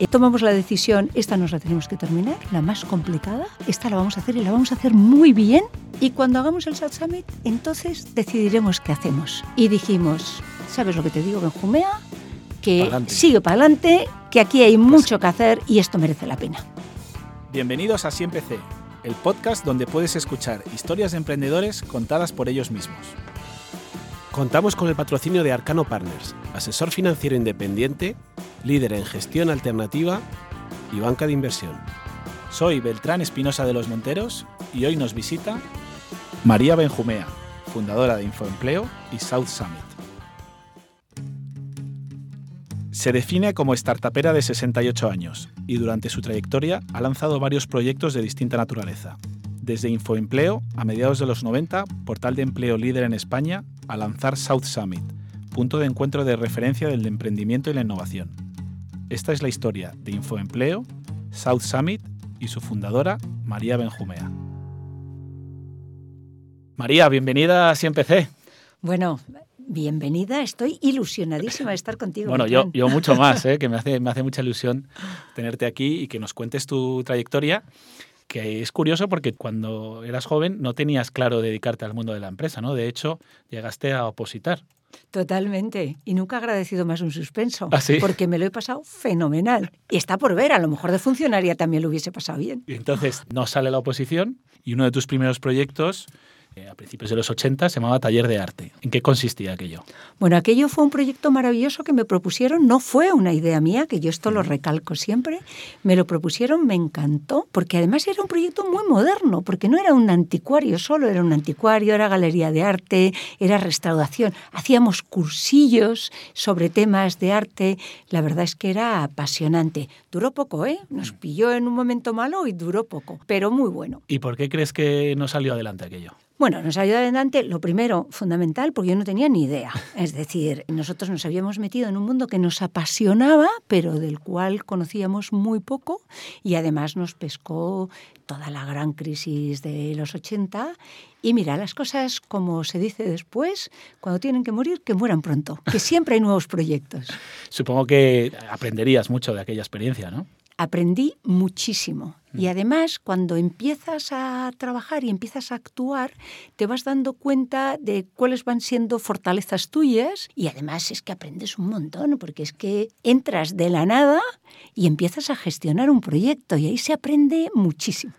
eh, tomamos la decisión, esta nos la tenemos que terminar, la más complicada, esta la vamos a hacer y la vamos a hacer muy bien. Y cuando hagamos el South Summit, entonces decidiremos qué hacemos. Y dijimos, ¿sabes lo que te digo, Benjumea? Que Pa'lante. sigue para adelante, que aquí hay mucho que hacer y esto merece la pena. Bienvenidos a Siempre C, el podcast donde puedes escuchar historias de emprendedores contadas por ellos mismos. Contamos con el patrocinio de Arcano Partners, asesor financiero independiente, líder en gestión alternativa y banca de inversión. Soy Beltrán Espinosa de los Monteros y hoy nos visita María Benjumea, fundadora de Infoempleo y South Summit. Se define como startupera de 68 años y durante su trayectoria ha lanzado varios proyectos de distinta naturaleza. Desde Infoempleo, a mediados de los 90, portal de empleo líder en España, a lanzar South Summit, punto de encuentro de referencia del emprendimiento y la innovación. Esta es la historia de Infoempleo, South Summit y su fundadora, María Benjumea. María, bienvenida a Siempre C. Bueno, bienvenida, estoy ilusionadísima de estar contigo. Bueno, yo, yo mucho más, ¿eh? que me hace, me hace mucha ilusión tenerte aquí y que nos cuentes tu trayectoria, que es curioso porque cuando eras joven no tenías claro dedicarte al mundo de la empresa, ¿no? De hecho, llegaste a opositar. Totalmente. Y nunca he agradecido más un suspenso. ¿Ah, sí? Porque me lo he pasado fenomenal. Y está por ver, a lo mejor de funcionaria también lo hubiese pasado bien. Y entonces no sale la oposición y uno de tus primeros proyectos, a principios de los 80, se llamaba Taller de Arte. ¿En qué consistía aquello? Bueno, aquello fue un proyecto maravilloso que me propusieron, no fue una idea mía, que yo esto lo recalco siempre, me lo propusieron, me encantó, porque además era un proyecto muy moderno, porque no era un anticuario solo, era un anticuario, era galería de arte, era restauración, hacíamos cursillos sobre temas de arte, la verdad es que era apasionante. Duró poco, ¿eh? Nos pilló en un momento malo y duró poco, pero muy bueno. ¿Y por qué crees que no salió adelante aquello? Bueno, nos ayudó adelante, lo primero, fundamental, porque yo no tenía ni idea. Es decir, nosotros nos habíamos metido en un mundo que nos apasionaba, pero del cual conocíamos muy poco, y además nos pescó toda la gran crisis de los 80. Y mira, las cosas, como se dice después, cuando tienen que morir, que mueran pronto, que siempre hay nuevos proyectos. Supongo que aprenderías mucho de aquella experiencia, ¿no? Aprendí muchísimo. Y además, cuando empiezas a trabajar y empiezas a actuar, te vas dando cuenta de cuáles van siendo fortalezas tuyas y además es que aprendes un montón, porque es que entras de la nada y empiezas a gestionar un proyecto y ahí se aprende muchísimo.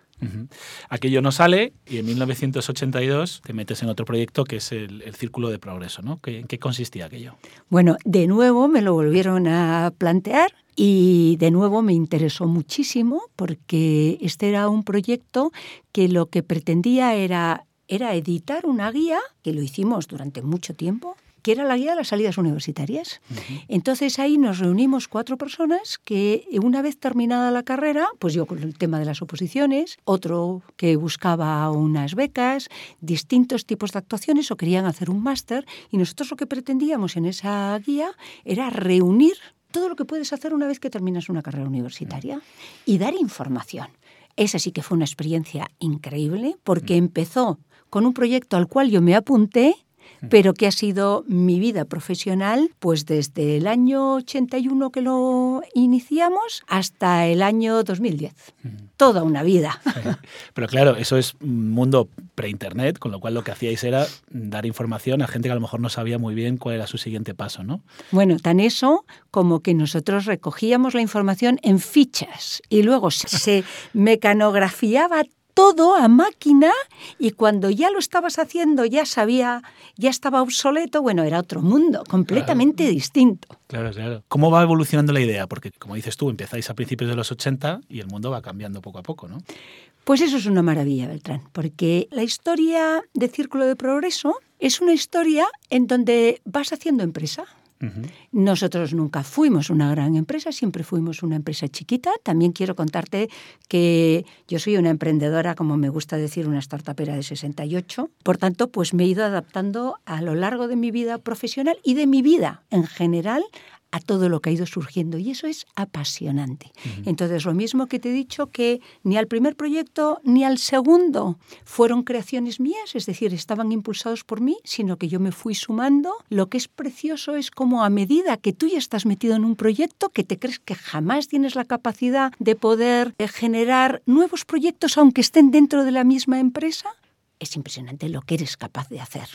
Aquello no sale y en 1982 te metes en otro proyecto que es el, el Círculo de Progreso, ¿no? ¿Qué- ¿En qué consistía aquello? Bueno, de nuevo me lo volvieron a plantear y de nuevo me interesó muchísimo porque este era un proyecto que lo que pretendía era, era editar una guía, que lo hicimos durante mucho tiempo, que era la guía de las salidas universitarias. Entonces ahí nos reunimos cuatro personas que una vez terminada la carrera, pues yo con el tema de las oposiciones, otro que buscaba unas becas, distintos tipos de actuaciones o querían hacer un máster y nosotros lo que pretendíamos en esa guía era reunir todo lo que puedes hacer una vez que terminas una carrera universitaria y dar información. Esa sí que fue una experiencia increíble porque empezó con un proyecto al cual yo me apunté pero que ha sido mi vida profesional pues desde el año 81 que lo iniciamos hasta el año 2010. Toda una vida. Pero claro, eso es un mundo pre-internet, con lo cual lo que hacíais era dar información a gente que a lo mejor no sabía muy bien cuál era su siguiente paso, ¿no? Bueno, tan eso como que nosotros recogíamos la información en fichas y luego se mecanografiaba todo a máquina y cuando ya lo estabas haciendo ya sabía, ya estaba obsoleto, bueno, era otro mundo, completamente distinto. Claro, claro. ¿Cómo va evolucionando la idea? Porque, como dices tú, empezáis a principios de los 80 y el mundo va cambiando poco a poco, ¿no? Pues eso es una maravilla, Beltrán, porque la historia de Círculo de Progreso es una historia en donde vas haciendo empresa. Nosotros nunca fuimos una gran empresa, siempre fuimos una empresa chiquita. También quiero contarte que yo soy una emprendedora, como me gusta decir, una startupera de 68. Por tanto, pues me he ido adaptando a lo largo de mi vida profesional y de mi vida en general a todo lo que ha ido surgiendo y eso es apasionante. Entonces, lo mismo que te he dicho que ni al primer proyecto ni al segundo fueron creaciones mías, es decir, estaban impulsados por mí, sino que yo me fui sumando. Lo que es precioso es como a medida que tú ya estás metido en un proyecto, que te crees que jamás tienes la capacidad de poder eh, generar nuevos proyectos aunque estén dentro de la misma empresa, es impresionante lo que eres capaz de hacer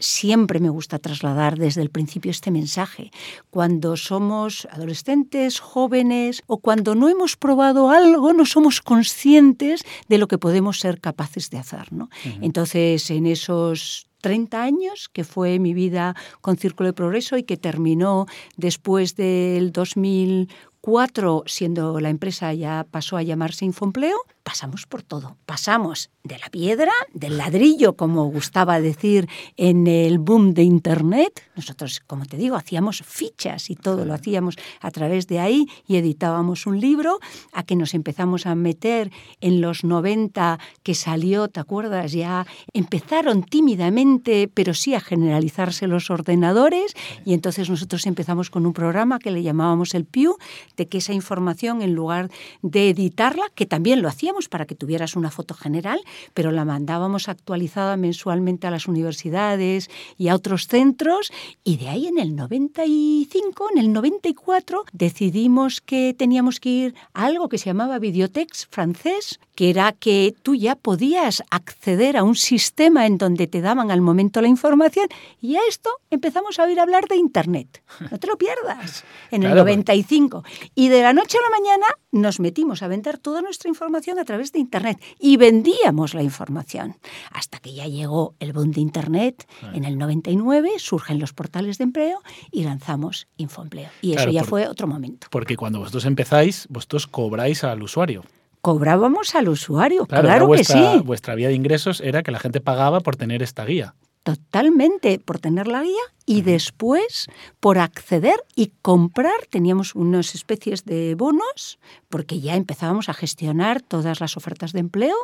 siempre me gusta trasladar desde el principio este mensaje. Cuando somos adolescentes, jóvenes o cuando no hemos probado algo, no somos conscientes de lo que podemos ser capaces de hacer. ¿no? Entonces, en esos 30 años, que fue mi vida con Círculo de Progreso y que terminó después del 2004, siendo la empresa ya pasó a llamarse Infoempleo, pasamos por todo. Pasamos de la piedra, del ladrillo, como gustaba decir en el boom de Internet. Nosotros, como te digo, hacíamos fichas y todo lo hacíamos a través de ahí y editábamos un libro, a que nos empezamos a meter en los 90 que salió, ¿te acuerdas? Ya empezaron tímidamente, pero sí a generalizarse los ordenadores y entonces nosotros empezamos con un programa que le llamábamos el PIU, de que esa información, en lugar de editarla, que también lo hacíamos, para que tuvieras una foto general, pero la mandábamos actualizada mensualmente a las universidades y a otros centros y de ahí en el 95, en el 94, decidimos que teníamos que ir a algo que se llamaba Videotex francés, que era que tú ya podías acceder a un sistema en donde te daban al momento la información y a esto empezamos a oír hablar de Internet. No te lo pierdas, en el 95. Y de la noche a la mañana nos metimos a vender toda nuestra información a través de Internet y vendíamos la información. Hasta que ya llegó el boom de Internet en el 99, surgen los portales de empleo y lanzamos Infoempleo. Y eso ya fue otro momento. Porque cuando vosotros empezáis, vosotros cobráis al usuario cobrábamos al usuario, claro, que sí. Vuestra vía de ingresos era que la gente pagaba por tener esta guía. Totalmente, por tener la guía y después por acceder y comprar. Teníamos unas especies de bonos porque ya empezábamos a gestionar todas las ofertas de empleo.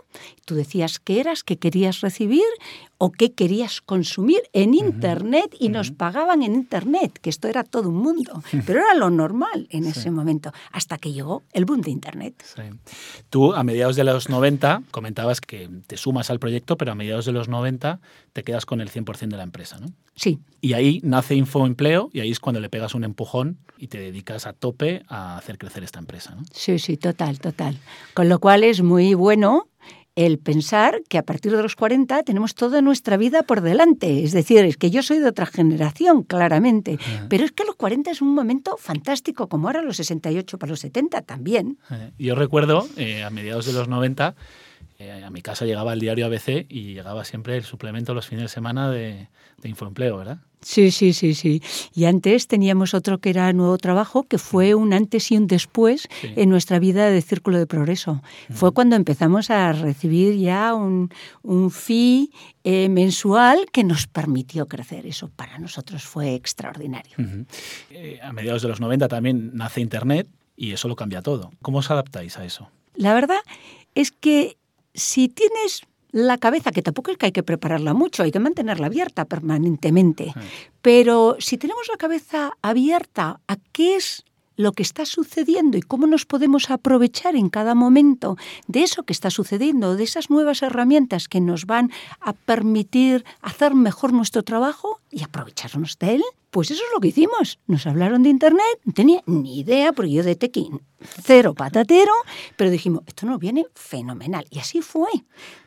Tú decías qué eras, qué querías recibir o qué querías consumir en Internet y nos pagaban en Internet, que esto era todo un mundo, pero era lo normal en ese momento, hasta que llegó el boom de Internet. Tú a mediados de los 90 comentabas que te sumas al proyecto, pero a mediados de los 90 te quedas con el 100% de la empresa, ¿no? Sí. Y ahí nace Infoempleo y ahí es cuando le pegas un empujón y te dedicas a tope a hacer crecer esta empresa. ¿no? Sí, sí, total, total. Con lo cual es muy bueno el pensar que a partir de los 40 tenemos toda nuestra vida por delante. Es decir, es que yo soy de otra generación, claramente. Pero es que los 40 es un momento fantástico, como ahora los 68 para los 70 también. Yo recuerdo, eh, a mediados de los 90, eh, a mi casa llegaba el diario ABC y llegaba siempre el suplemento los fines de semana de, de Infoempleo, ¿verdad? Sí, sí, sí, sí. Y antes teníamos otro que era Nuevo Trabajo, que fue un antes y un después en nuestra vida de Círculo de Progreso. Fue cuando empezamos a recibir ya un, un fee eh, mensual que nos permitió crecer. Eso para nosotros fue extraordinario. Eh, a mediados de los 90 también nace Internet y eso lo cambia todo. ¿Cómo os adaptáis a eso? La verdad es que si tienes la cabeza, que tampoco es que hay que prepararla mucho, hay que mantenerla abierta permanentemente, pero si tenemos la cabeza abierta a qué es lo que está sucediendo y cómo nos podemos aprovechar en cada momento de eso que está sucediendo, de esas nuevas herramientas que nos van a permitir hacer mejor nuestro trabajo y aprovecharnos de él, pues eso es lo que hicimos. Nos hablaron de Internet, no tenía ni idea, porque yo de Tequín cero patatero, pero dijimos, esto nos viene fenomenal. Y así fue.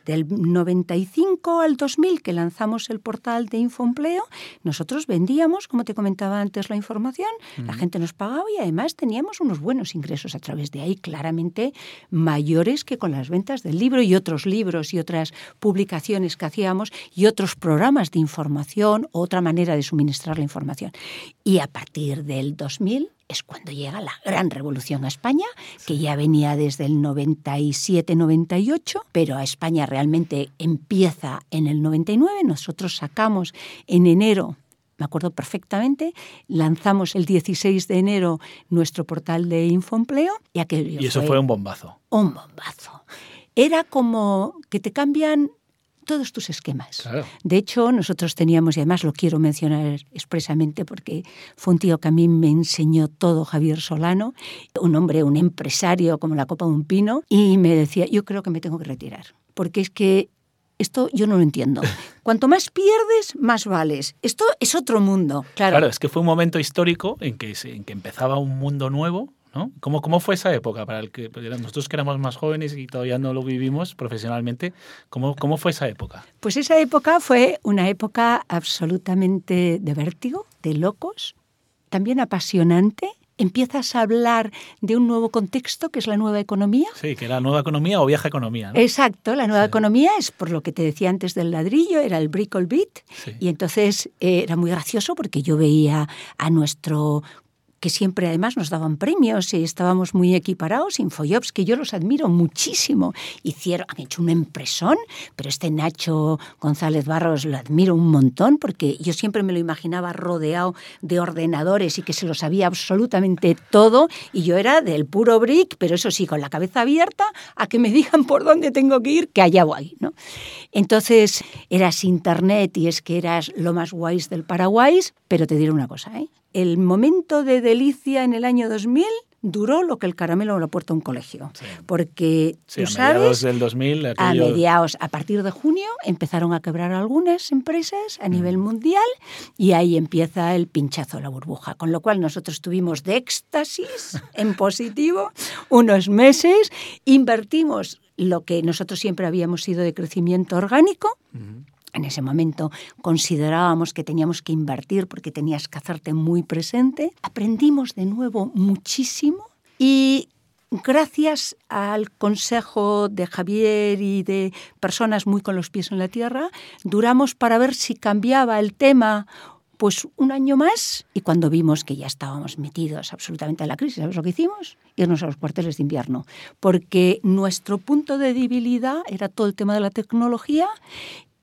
Del 95 al 2000 que lanzamos el portal de Infoempleo, nosotros vendíamos, como te comentaba antes, la información, la gente nos pagaba y además teníamos unos buenos ingresos a través de ahí, claramente mayores que con las ventas del libro y otros libros y otras publicaciones que hacíamos y otros programas de información, otra manera de suministrar la información. Y a partir del 2000 es cuando llega la gran revolución a España, que ya venía desde el 97-98, pero a España realmente empieza en el 99. Nosotros sacamos en enero me acuerdo perfectamente, lanzamos el 16 de enero nuestro portal de Infoempleo y aquello Y eso fue, fue un bombazo. Un bombazo. Era como que te cambian todos tus esquemas. Claro. De hecho, nosotros teníamos, y además lo quiero mencionar expresamente porque fue un tío que a mí me enseñó todo, Javier Solano, un hombre, un empresario como la copa de un pino, y me decía, yo creo que me tengo que retirar, porque es que esto yo no lo entiendo. Cuanto más pierdes, más vales. Esto es otro mundo. Claro, Claro, es que fue un momento histórico en que, en que empezaba un mundo nuevo, ¿no? ¿Cómo, ¿Cómo fue esa época para el que nosotros que éramos más jóvenes y todavía no lo vivimos profesionalmente? ¿Cómo, cómo fue esa época? Pues esa época fue una época absolutamente de vértigo, de locos, también apasionante. Empiezas a hablar de un nuevo contexto que es la nueva economía. Sí, que era nueva economía o vieja economía, ¿no? Exacto, la nueva Sí. economía es por lo que te decía antes del ladrillo, era el brick or beat. Sí. Y entonces eh, era muy gracioso porque yo veía a nuestro que siempre además nos daban premios y estábamos muy equiparados, Infojobs, que yo los admiro muchísimo. Hicieron, han hecho un empresón, pero este Nacho González Barros lo admiro un montón porque yo siempre me lo imaginaba rodeado de ordenadores y que se lo sabía absolutamente todo y yo era del puro brick, pero eso sí, con la cabeza abierta a que me digan por dónde tengo que ir, que allá voy, ¿no? Entonces eras internet y es que eras lo más guays del Paraguay, pero te diré una cosa, ¿eh? El momento de delicia en el año 2000 duró lo que el caramelo en la puerta de un colegio. Sí. Porque Sí, tú a mediados sabes, del 2000, a mediados, a partir de junio, empezaron a quebrar algunas empresas a nivel Mm. mundial y ahí empieza el pinchazo de la burbuja. Con lo cual nosotros tuvimos de éxtasis en positivo unos meses, invertimos lo que nosotros siempre habíamos sido de crecimiento orgánico. En ese momento considerábamos que teníamos que invertir porque tenías que hacerte muy presente. Aprendimos de nuevo muchísimo y gracias al consejo de Javier y de personas muy con los pies en la tierra, duramos para ver si cambiaba el tema pues un año más y cuando vimos que ya estábamos metidos absolutamente en la crisis, ¿sabes lo que hicimos? Irnos a los cuarteles de invierno, porque nuestro punto de debilidad era todo el tema de la tecnología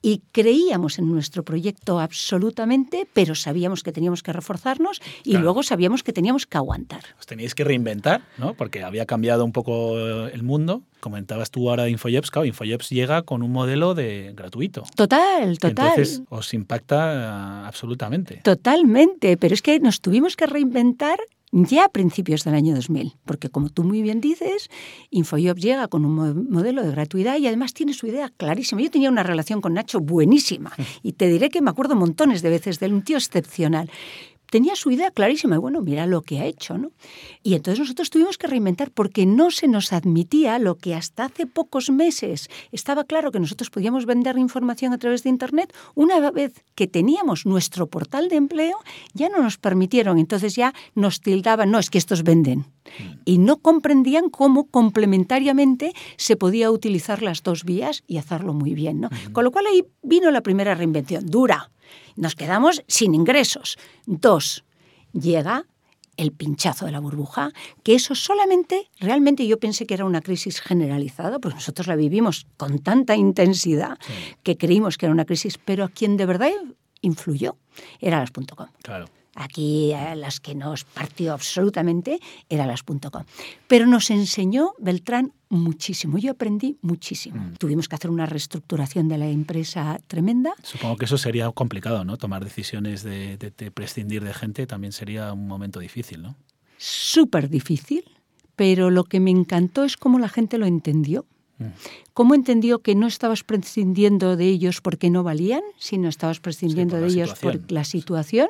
y creíamos en nuestro proyecto absolutamente, pero sabíamos que teníamos que reforzarnos y Claro. luego sabíamos que teníamos que aguantar. Os teníais que reinventar, ¿no? Porque había cambiado un poco el mundo. Comentabas tú ahora de Infojobs, claro, Infojobs llega con un modelo de gratuito. Total, total. Entonces os impacta ah, absolutamente. Totalmente, pero es que nos tuvimos que reinventar ya a principios del año 2000, porque como tú muy bien dices, Infojobs llega con un mo- modelo de gratuidad y además tiene su idea clarísima. Yo tenía una relación con Nacho buenísima y te diré que me acuerdo montones de veces de él, un tío excepcional. Tenía su idea clarísima y bueno, mira lo que ha hecho, ¿no? Y entonces nosotros tuvimos que reinventar porque no se nos admitía lo que hasta hace pocos meses estaba claro que nosotros podíamos vender información a través de Internet. Una vez que teníamos nuestro portal de empleo, ya no nos permitieron. Entonces ya nos tildaban, no, es que estos venden. Y no comprendían cómo complementariamente se podía utilizar las dos vías y hacerlo muy bien, ¿no? Con lo cual ahí vino la primera reinvención, dura. Nos quedamos sin ingresos. Dos, llega el pinchazo de la burbuja, que eso solamente, realmente yo pensé que era una crisis generalizada, porque nosotros la vivimos con tanta intensidad que creímos que era una crisis, pero a quien de verdad influyó era las.com. Claro. Aquí a las que nos partió absolutamente era las.com. Pero nos enseñó Beltrán muchísimo. Yo aprendí muchísimo. Mm. Tuvimos que hacer una reestructuración de la empresa tremenda. Supongo que eso sería complicado, ¿no? Tomar decisiones de, de- de prescindir de gente también sería un momento difícil, ¿no? súper difícil, pero lo que me encantó es cómo la gente lo entendió. Mm. Cómo entendió que no estabas prescindiendo de ellos porque no valían, sino estabas prescindiendo por de ellos situación. por la situación.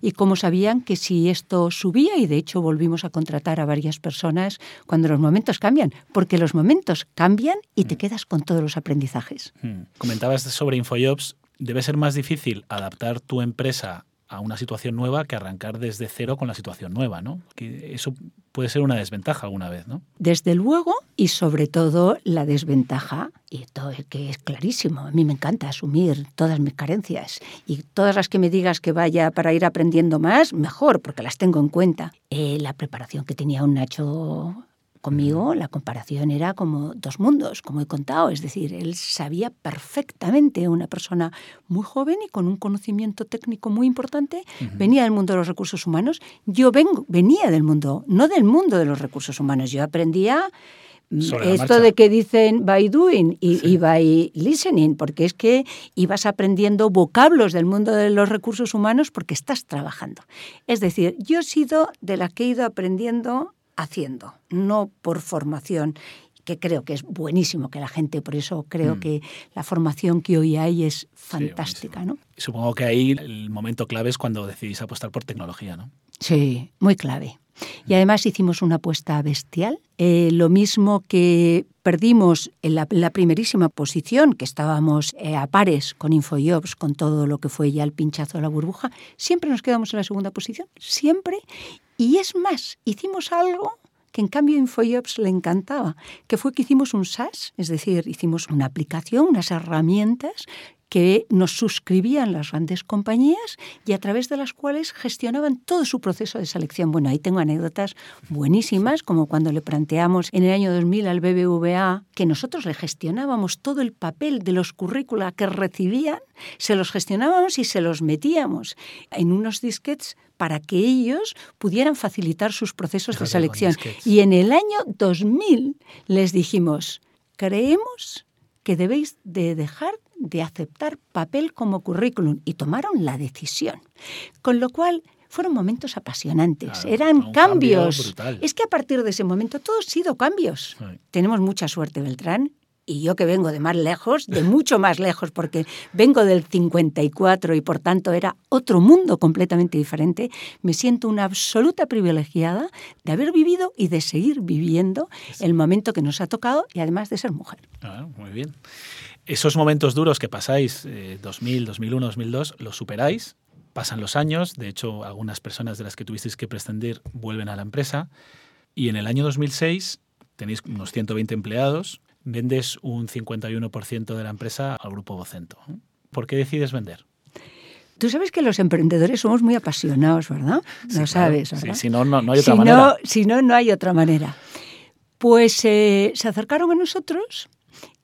Y cómo sabían que si esto subía, y de hecho volvimos a contratar a varias personas cuando los momentos cambian, porque los momentos cambian y te quedas con todos los aprendizajes. Mm. Comentabas sobre Infojobs. Debe ser más difícil adaptar tu empresa a una situación nueva que arrancar desde cero con la situación nueva, ¿no? Que eso puede ser una desventaja alguna vez, ¿no? Desde luego, y sobre todo la desventaja, y todo que es clarísimo, a mí me encanta asumir todas mis carencias y todas las que me digas que vaya para ir aprendiendo más, mejor, porque las tengo en cuenta. Eh, la preparación que tenía un Nacho conmigo, la comparación era como dos mundos, como he contado, es decir, él sabía perfectamente, una persona muy joven y con un conocimiento técnico muy importante, venía del mundo de los recursos humanos, yo vengo, venía del mundo, no del mundo de los recursos humanos, yo aprendía esto de que dicen by doing y, by listening, porque es que ibas aprendiendo vocablos del mundo de los recursos humanos porque estás trabajando. Es decir, yo he sido de la que he ido aprendiendo haciendo, no por formación que creo que es buenísimo que la gente, por eso creo mm. que la formación que hoy hay es fantástica. ¿no? Supongo que ahí el momento clave es cuando decidís apostar por tecnología, ¿no? Sí, muy clave. Y además hicimos una apuesta bestial. Eh, lo mismo que perdimos en la, primerísima posición, que estábamos eh, a pares con Infojobs, con todo lo que fue ya el pinchazo de la burbuja, siempre nos quedamos en la segunda posición, siempre. Y es más, hicimos algo que en cambio Infojobs le encantaba, que fue que hicimos un SaaS, es decir, hicimos una aplicación, unas herramientas que nos suscribían las grandes compañías y a través de las cuales gestionaban todo su proceso de selección. Bueno, ahí tengo anécdotas buenísimas, como cuando le planteamos en el año 2000 al BBVA que nosotros le gestionábamos todo el papel de los currícula que recibían, se los gestionábamos y se los metíamos en unos disquets para que ellos pudieran facilitar sus procesos de selección. Y en el año 2000 les dijimos, creemos que debéis de dejar de aceptar papel como currículum y tomaron la decisión. Con lo cual fueron momentos apasionantes, eran cambios. es que a partir de ese momento todo ha sido cambios. Tenemos mucha suerte, Beltrán, y yo que vengo de más lejos, de mucho más lejos, porque vengo del 54 y por tanto era otro mundo completamente diferente, me siento una absoluta privilegiada de haber vivido y de seguir viviendo el momento que nos ha tocado y además de ser mujer. Ah, muy bien. Esos momentos duros que pasáis, 2000, 2001, 2002, los superáis, pasan los años, de hecho algunas personas de las que tuvisteis que prescindir vuelven a la empresa y en el año 2006 tenéis unos 120 empleados, vendes un 51% de la empresa al grupo Vocento. ¿Por qué decides vender? Tú sabes que los emprendedores somos muy apasionados, ¿verdad? Lo sabes, ¿verdad? si no, no, hay otra manera. si no, no hay otra manera. Pues eh, se acercaron a nosotros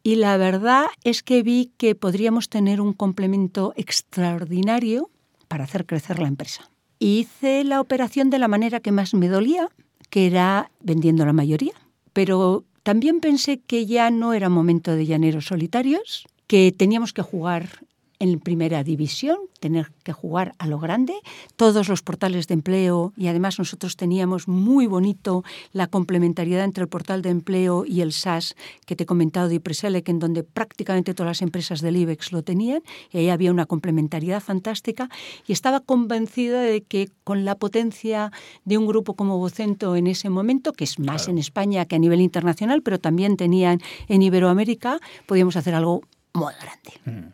y la verdad es que vi que podríamos tener un complemento extraordinario para hacer crecer la empresa. Hice la operación de la manera que más me dolía, que era vendiendo la mayoría, pero también pensé que ya no era momento de llaneros solitarios, que teníamos que jugar en primera división, tener que jugar a lo grande, todos los portales de empleo y además nosotros teníamos muy bonito la complementariedad entre el portal de empleo y el SaaS que te he comentado de Ipreselec, en donde prácticamente todas las empresas del IBEX lo tenían y ahí había una complementariedad fantástica y estaba convencida de que con la potencia de un grupo como Vocento en ese momento, que es más en España que a nivel internacional, pero también tenían en Iberoamérica, podíamos hacer algo muy grande. Mm.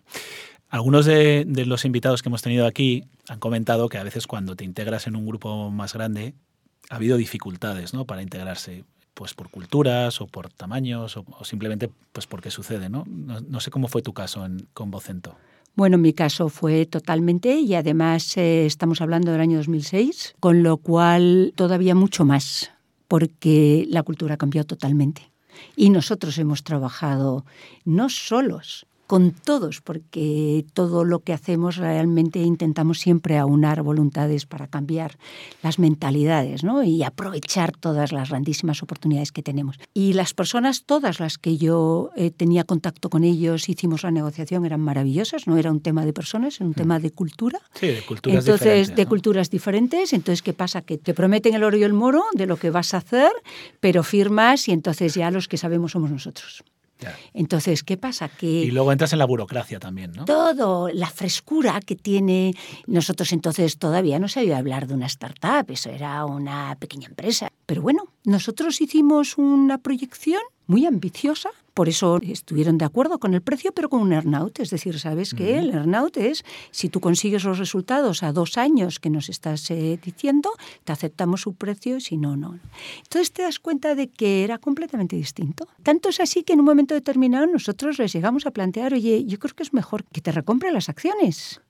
Algunos de, los invitados que hemos tenido aquí han comentado que a veces cuando te integras en un grupo más grande ha habido dificultades ¿no? para integrarse, pues por culturas o por tamaños o, simplemente pues porque sucede. ¿no? ¿no? sé cómo fue tu caso en, con Vocento. Bueno, en mi caso fue totalmente y además eh, estamos hablando del año 2006, con lo cual todavía mucho más, porque la cultura cambió totalmente. Y nosotros hemos trabajado no solos, con todos, porque todo lo que hacemos realmente intentamos siempre aunar voluntades para cambiar las mentalidades ¿no? y aprovechar todas las grandísimas oportunidades que tenemos. Y las personas, todas las que yo eh, tenía contacto con ellos, hicimos la negociación, eran maravillosas, no era un tema de personas, era un tema de cultura. Sí, de culturas entonces, diferentes. De culturas diferentes. Entonces, ¿qué pasa? Que te prometen el oro y el moro de lo que vas a hacer, pero firmas y entonces ya los que sabemos somos nosotros. Entonces, ¿qué pasa? Que y luego entras en la burocracia también, ¿no? Todo, la frescura que tiene. Nosotros entonces todavía no se había hablar de una startup, eso era una pequeña empresa. Pero bueno, nosotros hicimos una proyección muy ambiciosa por eso estuvieron de acuerdo con el precio, pero con un earnout. Es decir, ¿sabes qué? El earnout es, si tú consigues los resultados a dos años que nos estás eh, diciendo, te aceptamos su precio, si no, no. Entonces te das cuenta de que era completamente distinto. Tanto es así que en un momento determinado nosotros les llegamos a plantear, oye, yo creo que es mejor que te recompre las acciones.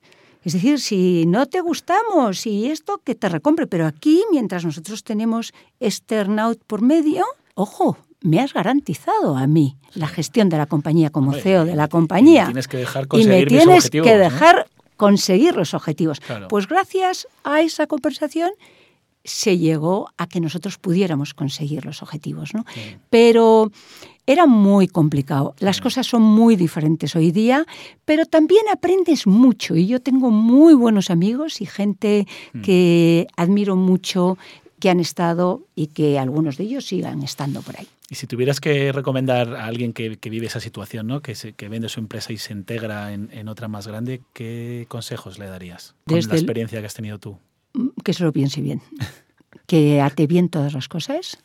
Es decir, si no te gustamos y esto, que te recompre. Pero aquí, mientras nosotros tenemos este earnout por medio, ojo, me has garantizado a mí la gestión de la compañía como CEO de la compañía. Y, tienes que dejar y me tienes que dejar conseguir los objetivos. Pues gracias a esa conversación se llegó a que nosotros pudiéramos conseguir los objetivos. ¿no? Pero era muy complicado. Las cosas son muy diferentes hoy día, pero también aprendes mucho. Y yo tengo muy buenos amigos y gente mm. que admiro mucho, que han estado y que algunos de ellos sigan estando por ahí. Y si tuvieras que recomendar a alguien que, vive esa situación, ¿no? que, que vende su empresa y se integra en, otra más grande, ¿qué consejos le darías con la experiencia que has tenido tú? Mm, que se lo piense bien, que ate bien todas las cosas,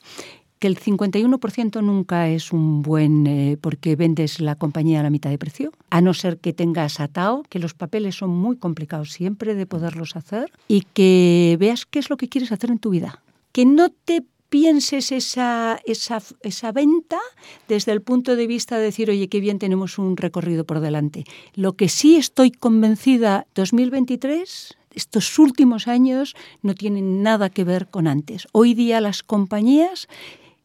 que el 51% nunca es un buen eh, porque vendes la compañía a la mitad de precio, a no ser que tengas atado, que los papeles son muy complicados siempre de poderlos hacer y que veas qué es lo que quieres hacer en tu vida. Que no te pienses esa, esa, esa, venta desde el punto de vista de decir, oye, qué bien tenemos un recorrido por delante. Lo que sí estoy convencida, 2023, estos últimos años no tienen nada que ver con antes. Hoy día las compañías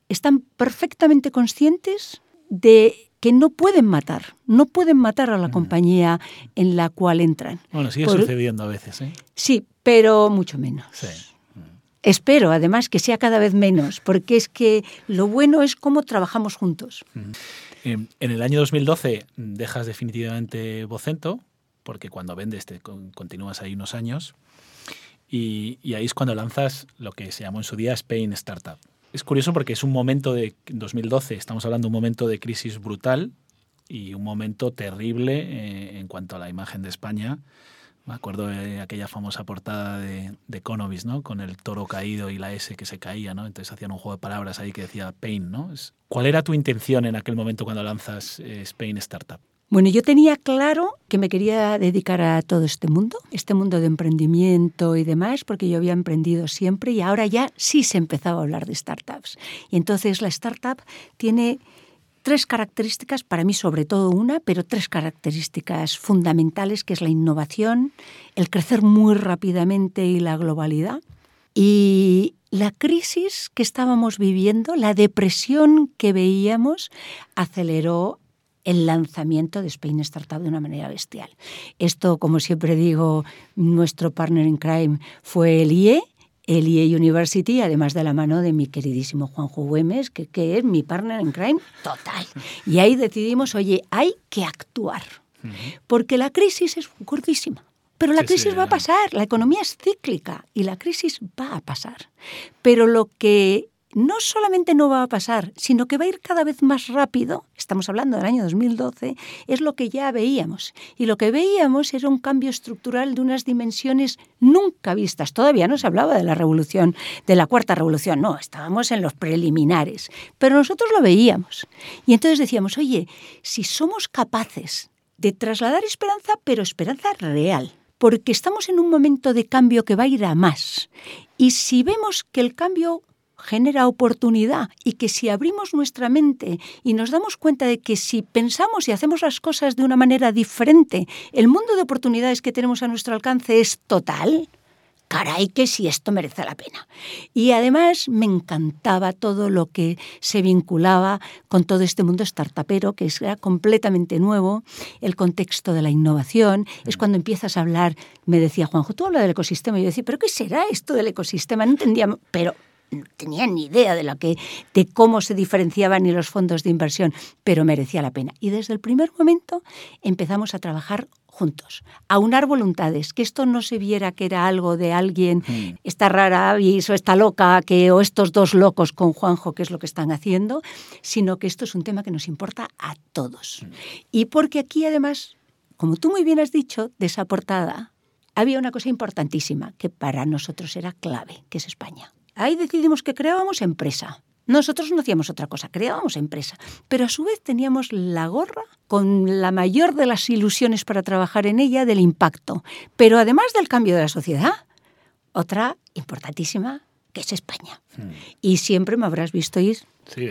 están perfectamente conscientes de que no pueden matar, no pueden matar a la compañía en la cual entran. Bueno, sigue sucediendo a veces, ¿eh? Sí, pero mucho menos. Espero, además, que sea cada vez menos, porque es que lo bueno es cómo trabajamos juntos. En el año 2012 dejas definitivamente Vocento, porque cuando vendes te continúas ahí unos años, y, y ahí es cuando lanzas lo que se llamó en su día Spain Startup es curioso porque es un momento de 2012, estamos hablando de un momento de crisis brutal y un momento terrible eh, en cuanto a la imagen de España. Me acuerdo de aquella famosa portada de, de Economist, ¿no? Con el toro caído y la S que se caía, ¿no? Entonces hacían un juego de palabras ahí que decía Pain, ¿no? ¿Cuál era tu intención en aquel momento cuando lanzas eh, Spain Startup? Bueno, yo tenía claro que me quería dedicar a todo este mundo, este mundo de emprendimiento y demás, porque yo había emprendido siempre y ahora ya sí se empezaba a hablar de startups. Y entonces la startup tiene tres características, para mí sobre todo una, pero tres características fundamentales, que es la innovación, el crecer muy rápidamente y la globalidad. Y la crisis que estábamos viviendo, la depresión que veíamos, aceleró el lanzamiento de Spain Startup de una manera bestial. Esto, como siempre digo, nuestro partner in crime fue el IE, el IE University, además de la mano de mi queridísimo Juanjo Güemes, que, que es mi partner in crime total. Y ahí decidimos, oye, hay que actuar, porque la crisis es gordísima. Pero la crisis va a pasar, la economía es cíclica y la crisis va a pasar. Pero lo que no solamente no va a pasar, sino que va a ir cada vez más rápido, estamos hablando del año 2012, es lo que ya veíamos. Y lo que veíamos era un cambio estructural de unas dimensiones nunca vistas. Todavía no se hablaba de la revolución, de la cuarta revolución, no, estábamos en los preliminares, pero nosotros lo veíamos. Y entonces decíamos, oye, si somos capaces de trasladar esperanza, pero esperanza real, porque estamos en un momento de cambio que va a ir a más. Y si vemos que el cambio genera oportunidad y que si abrimos nuestra mente y nos damos cuenta de que si pensamos y hacemos las cosas de una manera diferente, el mundo de oportunidades que tenemos a nuestro alcance es total, caray que si esto merece la pena. Y además me encantaba todo lo que se vinculaba con todo este mundo startupero, que era completamente nuevo, el contexto de la innovación, es cuando empiezas a hablar, me decía Juanjo, tú hablas del ecosistema, y yo decía, pero ¿qué será esto del ecosistema? No entendía, pero no tenía ni idea de, lo que, de cómo se diferenciaban ni los fondos de inversión, pero merecía la pena. Y desde el primer momento empezamos a trabajar juntos, a unar voluntades, que esto no se viera que era algo de alguien, mm. esta rara avis o esta loca, que, o estos dos locos con Juanjo, que es lo que están haciendo, sino que esto es un tema que nos importa a todos. Mm. Y porque aquí además, como tú muy bien has dicho, de esa portada, había una cosa importantísima que para nosotros era clave, que es España. Ahí decidimos que creábamos empresa. Nosotros no hacíamos otra cosa, creábamos empresa, pero a su vez teníamos la gorra con la mayor de las ilusiones para trabajar en ella del impacto, pero además del cambio de la sociedad, otra importantísima que es España. Hmm. Y siempre me habrás visto ir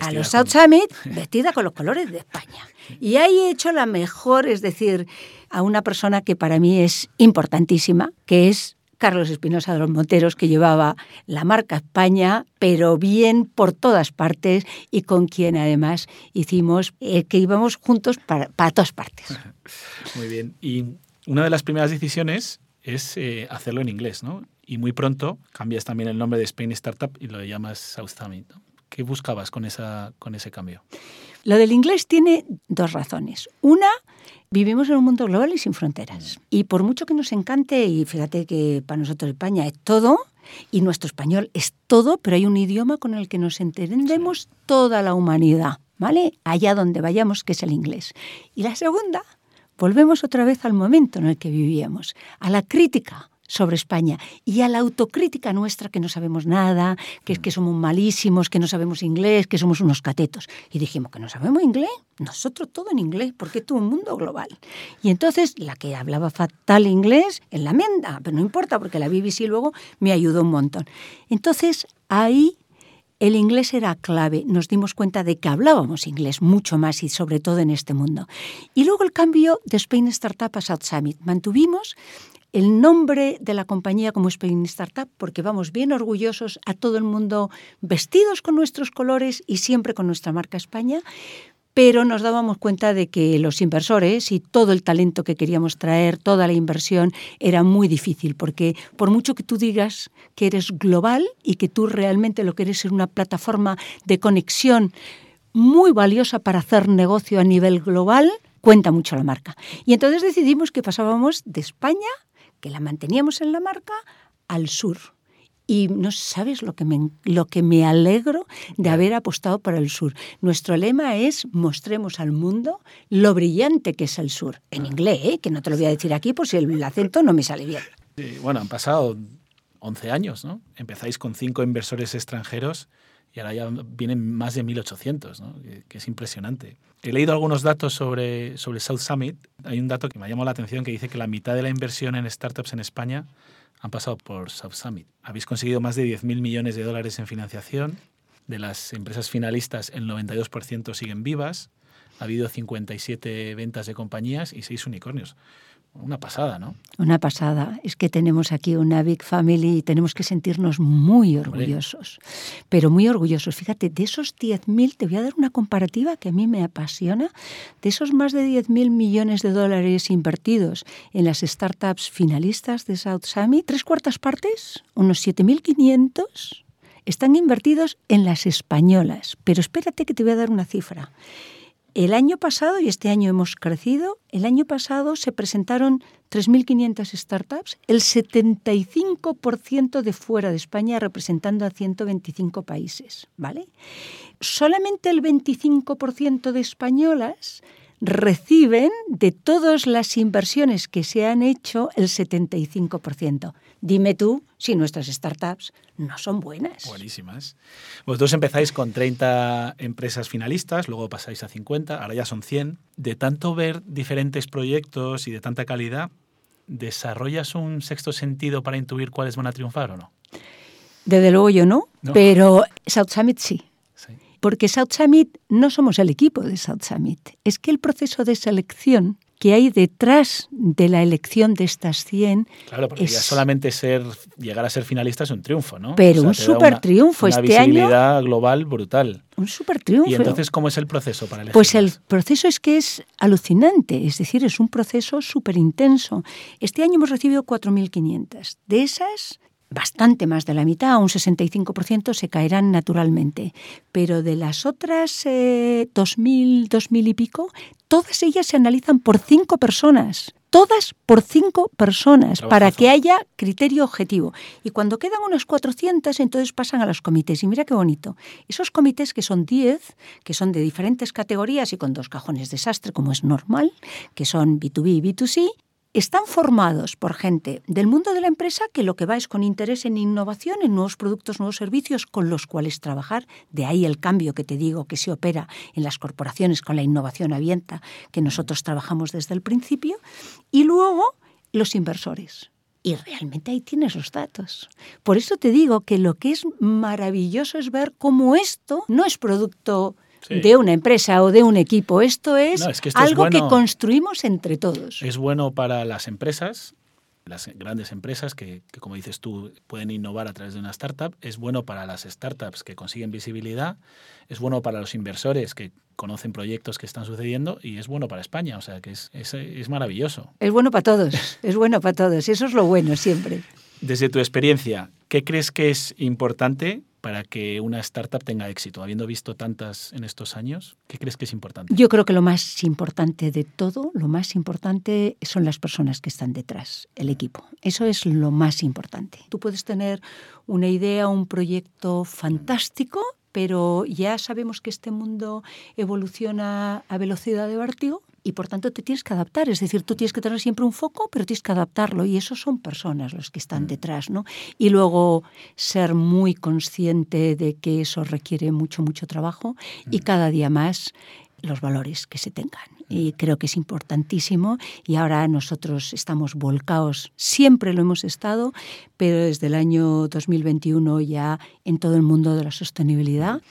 a los South Summit vestida con los colores de España. Y ahí he hecho la mejor, es decir, a una persona que para mí es importantísima, que es Carlos Espinosa de los Monteros, que llevaba la marca España, pero bien por todas partes y con quien además hicimos eh, que íbamos juntos para, todas partes. Muy bien. Y una de las primeras decisiones es eh, hacerlo en inglés, ¿no? Y muy pronto cambias también el nombre de Spain Startup y lo llamas South Summit. ¿Qué buscabas con, esa, con ese cambio? Lo del inglés tiene dos razones. Una, vivimos en un mundo global y sin fronteras. Y por mucho que nos encante, y fíjate que para nosotros España es todo, y nuestro español es todo, pero hay un idioma con el que nos entendemos toda la humanidad, ¿vale? Allá donde vayamos, que es el inglés. Y la segunda, volvemos otra vez al momento en el que vivíamos, a la crítica sobre España y a la autocrítica nuestra que no sabemos nada, que es que somos malísimos, que no sabemos inglés, que somos unos catetos. Y dijimos que no sabemos inglés, nosotros todo en inglés, porque es un mundo global. Y entonces la que hablaba fatal inglés en la menda, pero no importa porque la BBC luego me ayudó un montón. Entonces ahí el inglés era clave. Nos dimos cuenta de que hablábamos inglés mucho más y sobre todo en este mundo. Y luego el cambio de Spain Startup a South Summit. Mantuvimos el nombre de la compañía como Spain Startup porque vamos bien orgullosos a todo el mundo vestidos con nuestros colores y siempre con nuestra marca España, pero nos dábamos cuenta de que los inversores y todo el talento que queríamos traer, toda la inversión, era muy difícil, porque por mucho que tú digas que eres global y que tú realmente lo que eres es una plataforma de conexión muy valiosa para hacer negocio a nivel global, cuenta mucho la marca. Y entonces decidimos que pasábamos de España que la manteníamos en la marca al sur. Y no sabes lo que me, lo que me alegro de haber apostado por el sur. Nuestro lema es mostremos al mundo lo brillante que es el sur. En inglés, ¿eh? que no te lo voy a decir aquí por si el acento no me sale bien. bueno, han pasado 11 años, ¿no? Empezáis con cinco inversores extranjeros y ahora ya vienen más de 1.800, ¿no? que, es impresionante. He leído algunos datos sobre, sobre South Summit. Hay un dato que me ha llamado la atención que dice que la mitad de la inversión en startups en España han pasado por South Summit. Habéis conseguido más de 10.000 millones de dólares en financiación. De las empresas finalistas, el 92% siguen vivas. Ha habido 57 ventas de compañías y 6 unicornios. Una pasada, ¿no? Una pasada. Es que tenemos aquí una big family y tenemos que sentirnos muy orgullosos. Pero muy orgullosos. Fíjate, de esos 10.000, te voy a dar una comparativa que a mí me apasiona. De esos más de 10.000 millones de dólares invertidos en las startups finalistas de South Summit, tres cuartas partes, unos 7.500, están invertidos en las españolas. Pero espérate que te voy a dar una cifra. El año pasado, y este año hemos crecido, el año pasado se presentaron 3.500 startups, el 75% de fuera de España representando a 125 países, ¿vale? Solamente el 25% de españolas reciben de todas las inversiones que se han hecho el 75%. Dime tú si nuestras startups no son buenas. Buenísimas. Vosotros empezáis con 30 empresas finalistas, luego pasáis a 50, ahora ya son 100. De tanto ver diferentes proyectos y de tanta calidad, ¿desarrollas un sexto sentido para intuir cuáles van a triunfar o no? Desde luego yo no, ¿No? pero South Summit sí. Porque South Summit no somos el equipo de South Summit. Es que el proceso de selección que hay detrás de la elección de estas 100. Claro, porque ya solamente ser, llegar a ser finalista es un triunfo, ¿no? Pero un super triunfo una este visibilidad global brutal. Un super triunfo. ¿Y entonces cómo es el proceso para elegir? Pues el proceso es que es alucinante, es decir, es un proceso súper intenso. Este año hemos recibido 4.500. De esas, bastante más de la mitad, un 65% se caerán naturalmente. Pero de las otras eh, 2.000, 2.000 y pico, todas ellas se analizan por cinco personas. Todas por cinco personas, Trabajazo. para que haya criterio objetivo. Y cuando quedan unas 400, entonces pasan a los comités. Y mira qué bonito. Esos comités, que son 10, que son de diferentes categorías y con dos cajones desastre, como es normal, que son B2B y B2C, están formados por gente del mundo de la empresa que lo que va es con interés en innovación, en nuevos productos, nuevos servicios con los cuales trabajar. De ahí el cambio que te digo que se opera en las corporaciones con la innovación abierta que nosotros trabajamos desde el principio. Y luego los inversores. Y realmente ahí tienes los datos. Por eso te digo que lo que es maravilloso es ver cómo esto no es producto Sí. de una empresa o de un equipo. Esto es, No, es que esto es algo bueno. que construimos entre todos. Es bueno para las empresas las grandes empresas que, que, como dices tú, pueden innovar a través de una startup. Es bueno para las startups que consiguen visibilidad, es bueno para los inversores que conocen proyectos que están sucediendo y es bueno para España. O sea, que es, es, es maravilloso. Es bueno para todos, es bueno para todos. Y eso es lo bueno siempre. Desde tu experiencia, ¿qué crees que es importante para que una startup tenga éxito? Habiendo visto tantas en estos años, ¿qué crees que es importante? Yo creo que lo más importante de todo, lo más importante son las personas que están detrás, el equipo. Eso es lo más importante. Tú puedes tener una idea, un proyecto fantástico, pero ya sabemos que este mundo evoluciona a velocidad de vértigo y por tanto te tienes que adaptar. Es decir, tú tienes que tener siempre un foco, pero tienes que adaptarlo y esos son personas los que están detrás, ¿no? Y luego ser muy consciente de que eso requiere mucho, mucho trabajo y cada día más los valores que se tengan. Y creo que es importantísimo y ahora nosotros estamos volcados, siempre lo hemos estado, pero desde el año 2021 ya en todo el mundo de la sostenibilidad.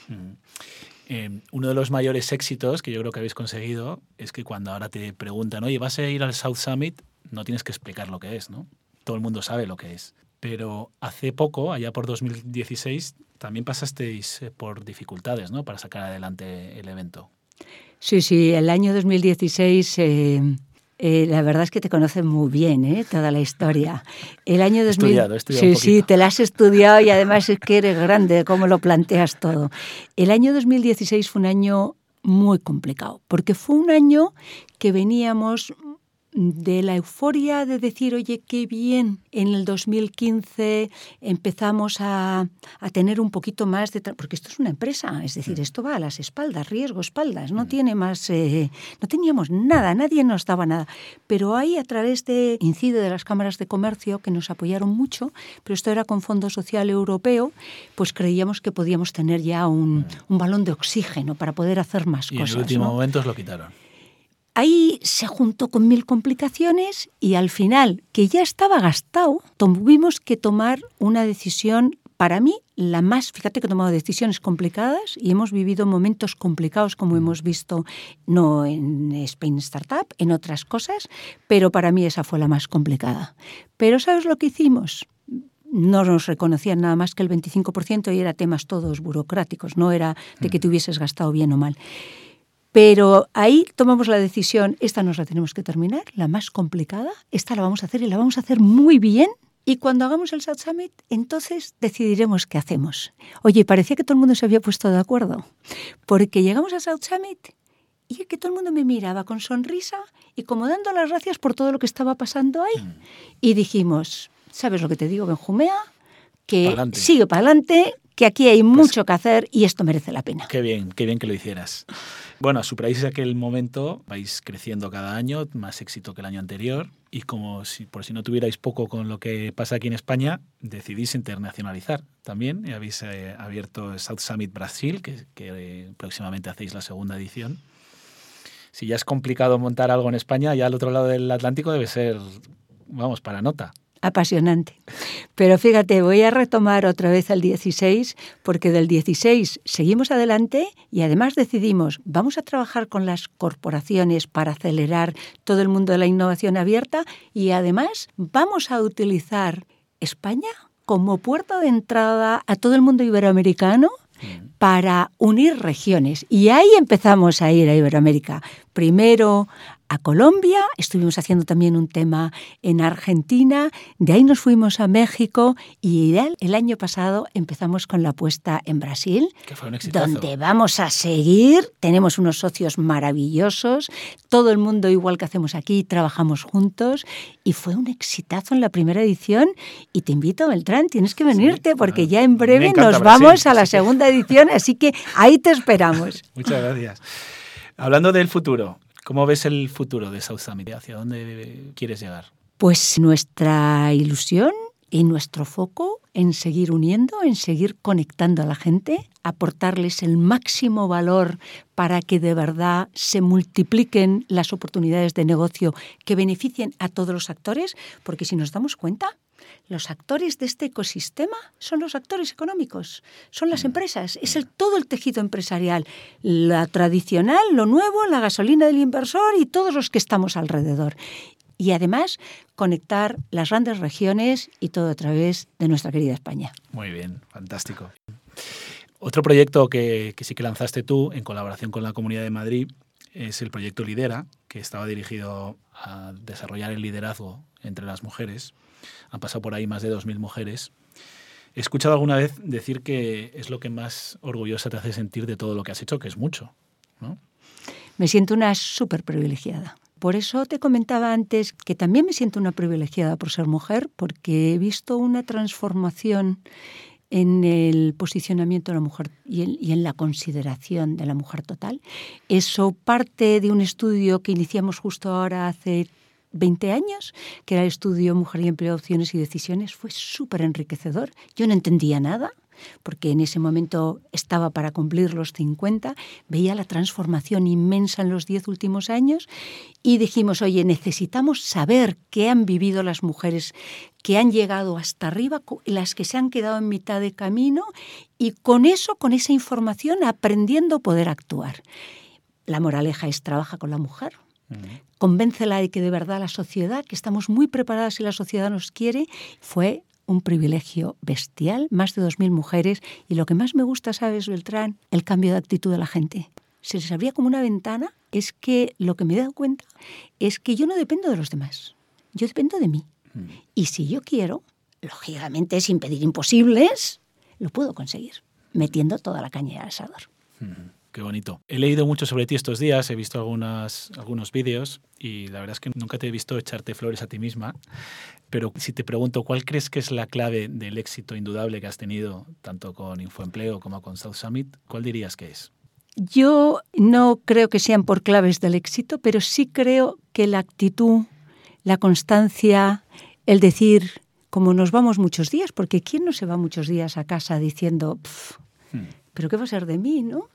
Eh, uno de los mayores éxitos que yo creo que habéis conseguido es que cuando ahora te preguntan, oye, ¿vas a ir al South Summit? No tienes que explicar lo que es, ¿no? Todo el mundo sabe lo que es. Pero hace poco, allá por 2016, también pasasteis eh, por dificultades, ¿no? Para sacar adelante el evento. Sí, sí, el año 2016 eh, eh, la verdad es que te conocen muy bien, ¿eh? toda la historia. El año 2000... Estudiado, estudiado sí, un sí, te la has estudiado y además es que eres grande, cómo lo planteas todo. El año 2016 fue un año muy complicado, porque fue un año que veníamos de la euforia de decir, oye, qué bien, en el 2015 empezamos a, a tener un poquito más de... Porque esto es una empresa, es decir, esto va a las espaldas, riesgo, espaldas, no tiene más... Eh, no teníamos nada, nadie nos daba nada. Pero ahí, a través de incide de las cámaras de comercio, que nos apoyaron mucho, pero esto era con Fondo Social Europeo, pues creíamos que podíamos tener ya un, un balón de oxígeno para poder hacer más y cosas. en el último ¿no? momento lo quitaron. Ahí se juntó con mil complicaciones y al final, que ya estaba gastado, tuvimos que tomar una decisión, para mí, la más, fíjate que he tomado decisiones complicadas y hemos vivido momentos complicados como hemos visto, no en Spain Startup, en otras cosas, pero para mí esa fue la más complicada. Pero ¿sabes lo que hicimos? no nos reconocían nada más que el 25% y era temas todos burocráticos, no era de que te hubieses gastado bien o mal. Pero ahí tomamos la decisión, esta nos la tenemos que terminar, la más complicada, esta la vamos a hacer y la vamos a hacer muy bien. Y cuando hagamos el South Summit, entonces decidiremos qué hacemos. Oye, parecía que todo el mundo se había puesto de acuerdo, porque llegamos al South Summit y que todo el mundo me miraba con sonrisa y como dando las gracias por todo lo que estaba pasando ahí. Mm. Y dijimos, ¿sabes lo que te digo, Benjumea? Que Pa'lante. sigue para adelante, que aquí hay mucho que hacer y esto merece la pena. Qué bien, qué bien que lo hicieras. Bueno, superáis aquel momento, vais creciendo cada año, más éxito que el año anterior, y como si, por si no tuvierais poco con lo que pasa aquí en España, decidís internacionalizar también, y habéis eh, abierto South Summit Brasil, que, que eh, próximamente hacéis la segunda edición. Si ya es complicado montar algo en España, ya al otro lado del Atlántico debe ser, vamos, para nota. Apasionante. Pero fíjate, voy a retomar otra vez al 16, porque del 16 seguimos adelante y además decidimos, vamos a trabajar con las corporaciones para acelerar todo el mundo de la innovación abierta y además vamos a utilizar España como puerta de entrada a todo el mundo iberoamericano para unir regiones. Y ahí empezamos a ir a Iberoamérica. Primero a Colombia, estuvimos haciendo también un tema en Argentina, de ahí nos fuimos a México y el año pasado empezamos con la apuesta en Brasil, que fue un exitazo. donde vamos a seguir, tenemos unos socios maravillosos, todo el mundo igual que hacemos aquí, trabajamos juntos y fue un exitazo en la primera edición y te invito, Beltrán, tienes que venirte sí, porque ya en breve nos Brasil, vamos a la segunda edición, así que ahí te esperamos. Muchas gracias. Hablando del futuro, ¿Cómo ves el futuro de South Summit? ¿Hacia dónde quieres llegar? Pues nuestra ilusión y nuestro foco en seguir uniendo, en seguir conectando a la gente, aportarles el máximo valor para que de verdad se multipliquen las oportunidades de negocio que beneficien a todos los actores, porque si nos damos cuenta, los actores de este ecosistema son los actores económicos, son las empresas, es el, todo el tejido empresarial, la tradicional, lo nuevo, la gasolina del inversor y todos los que estamos alrededor. y además conectar las grandes regiones y todo a través de nuestra querida España. Muy bien, fantástico. Otro proyecto que, sí que lanzaste tú en colaboración con la Comunidad de Madrid es el proyecto Lidera, que estaba dirigido a desarrollar el liderazgo entre las mujeres. Han pasado por ahí más de 2.000 mujeres. He escuchado alguna vez decir que es lo que más orgullosa te hace sentir de todo lo que has hecho, que es mucho. Me siento una súper privilegiada. Por eso te comentaba antes que también me siento una privilegiada por ser mujer, porque he visto una transformación en el posicionamiento de la mujer y en, y en, la consideración de la mujer total. Eso parte de un estudio que iniciamos justo ahora hace 20 años, que era el estudio Mujer y Empleo, Opciones y Decisiones. Fue súper enriquecedor. Yo no entendía nada, porque en ese momento estaba para cumplir los 50, veía la transformación inmensa en los 10 últimos años y dijimos, oye, necesitamos saber qué han vivido las mujeres que han llegado hasta arriba, las que se han quedado en mitad de camino y con eso, con esa información, aprendiendo a poder actuar. La moraleja es trabaja con la mujer, convéncela de que de verdad la sociedad, que estamos muy preparadas y la sociedad nos quiere, fue un privilegio bestial, más de 2.000 mujeres, y lo que más me gusta, ¿sabes, Beltrán? El cambio de actitud de la gente. Se les abría como una ventana, es que lo que me he dado cuenta es que yo no dependo de los demás, yo dependo de mí. Mm. Y si yo quiero, lógicamente sin pedir imposibles, lo puedo conseguir, metiendo toda la caña al asador. Mm. Qué bonito. He leído mucho sobre ti estos días, he visto algunas, algunos vídeos y la verdad es que nunca te he visto echarte flores a ti misma. Pero si te pregunto, ¿cuál crees que es la clave del éxito indudable que has tenido tanto con Infoempleo como con South Summit? ¿Cuál dirías que es? Yo no creo que sean por claves del éxito, pero sí creo que la actitud, la constancia, el decir, como nos vamos muchos días, porque ¿quién no se va muchos días a casa diciendo, hmm. pero qué va a ser de mí, no?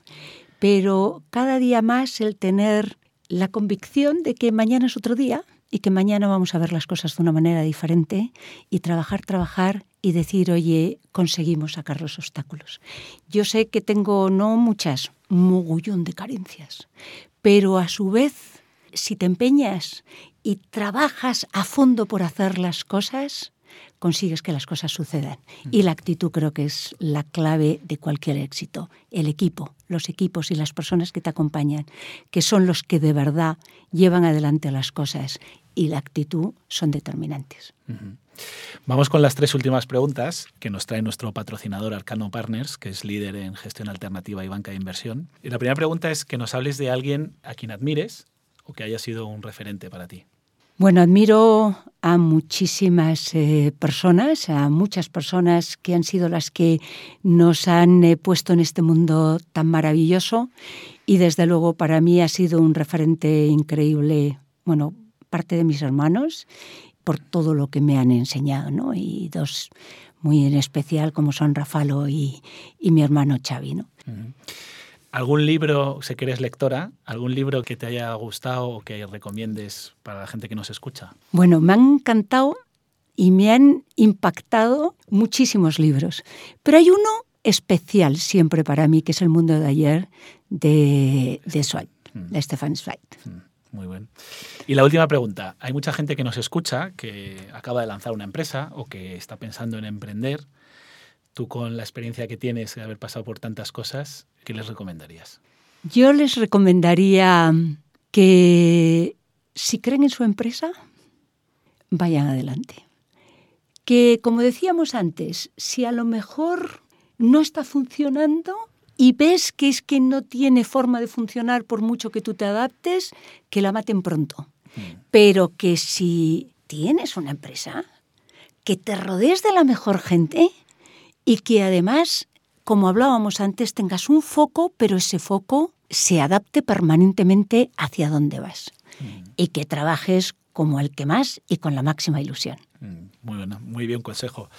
Pero cada día más el tener la convicción de que mañana es otro día y que mañana vamos a ver las cosas de una manera diferente y trabajar, trabajar y decir, oye, conseguimos sacar los obstáculos. Yo sé que tengo no muchas, mogollón de carencias, pero a su vez, si te empeñas y trabajas a fondo por hacer las cosas, consigues que las cosas sucedan. Y la actitud creo que es la clave de cualquier éxito. El equipo, los equipos y las personas que te acompañan, que son los que de verdad llevan adelante las cosas y la actitud son determinantes. Vamos con las tres últimas preguntas que nos trae nuestro patrocinador Arcano Partners, que es líder en gestión alternativa y banca de inversión. Y la primera pregunta es que nos hables de alguien a quien admires o que haya sido un referente para ti. Bueno, admiro a muchísimas eh, personas, a muchas personas que han sido las que nos han eh, puesto en este mundo tan maravilloso y desde luego para mí ha sido un referente increíble, bueno, parte de mis hermanos por todo lo que me han enseñado, ¿no? Y dos muy en especial como son Rafalo y, mi hermano Xavi, ¿no? ¿Algún libro, sé que eres lectora, algún libro que te haya gustado o que recomiendes para la gente que nos escucha? Bueno, me han encantado y me han impactado muchísimos libros, pero hay uno especial siempre para mí, que es El mundo de ayer de, de Zweig, mm. de Stefan Zweig. Mm, muy bien. Y la última pregunta. Hay mucha gente que nos escucha que acaba de lanzar una empresa o que está pensando en emprender. Tú con la experiencia que tienes de haber pasado por tantas cosas, ¿qué les recomendarías? Yo les recomendaría que si creen en su empresa, vayan adelante. Que, como decíamos antes, si a lo mejor no está funcionando y ves que es que no tiene forma de funcionar por mucho que tú te adaptes, que la maten pronto. Mm. Pero que si tienes una empresa, que te rodees de la mejor gente y que además como hablábamos antes, tengas un foco, pero ese foco se adapte permanentemente hacia dónde vas. Mm. Y que trabajes como el que más y con la máxima ilusión. Mm, muy bueno, muy bien consejo.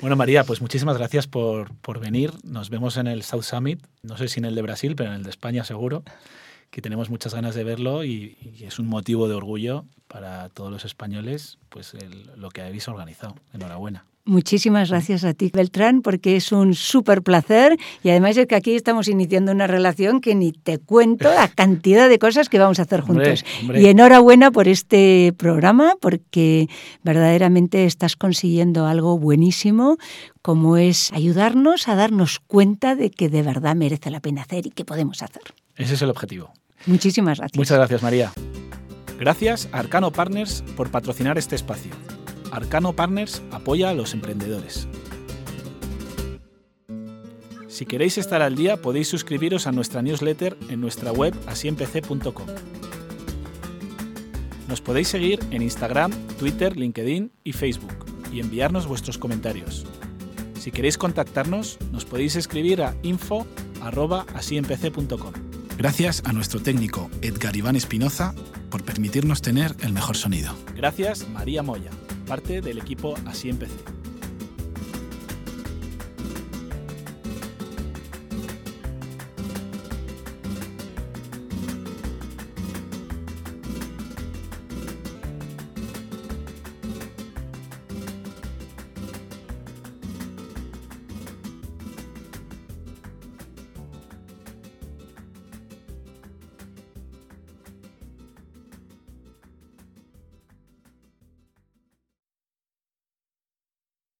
Bueno, María, pues muchísimas gracias por, por venir. Nos vemos en el South Summit, no sé si en el de Brasil, pero en el de España seguro. que tenemos muchas ganas de verlo y, y es un motivo de orgullo para todos los españoles pues el, lo que habéis organizado. Enhorabuena. Muchísimas gracias a ti, Beltrán, porque es un súper placer y además es que aquí estamos iniciando una relación que ni te cuento la cantidad de cosas que vamos a hacer juntos. Hombre, hombre. Y enhorabuena por este programa porque verdaderamente estás consiguiendo algo buenísimo como es ayudarnos a darnos cuenta de que de verdad merece la pena hacer y que podemos hacer. Ese es el objetivo. Muchísimas gracias. Muchas gracias, María. Gracias a Arcano Partners por patrocinar este espacio. Arcano Partners apoya a los emprendedores. Si queréis estar al día, podéis suscribiros a nuestra newsletter en nuestra web asiempc.com. Nos podéis seguir en Instagram, Twitter, LinkedIn y Facebook y enviarnos vuestros comentarios. Si queréis contactarnos, nos podéis escribir a info@asiempc.com. Gracias a nuestro técnico Edgar Iván Espinoza por permitirnos tener el mejor sonido. Gracias María Moya, parte del equipo Así Empecé.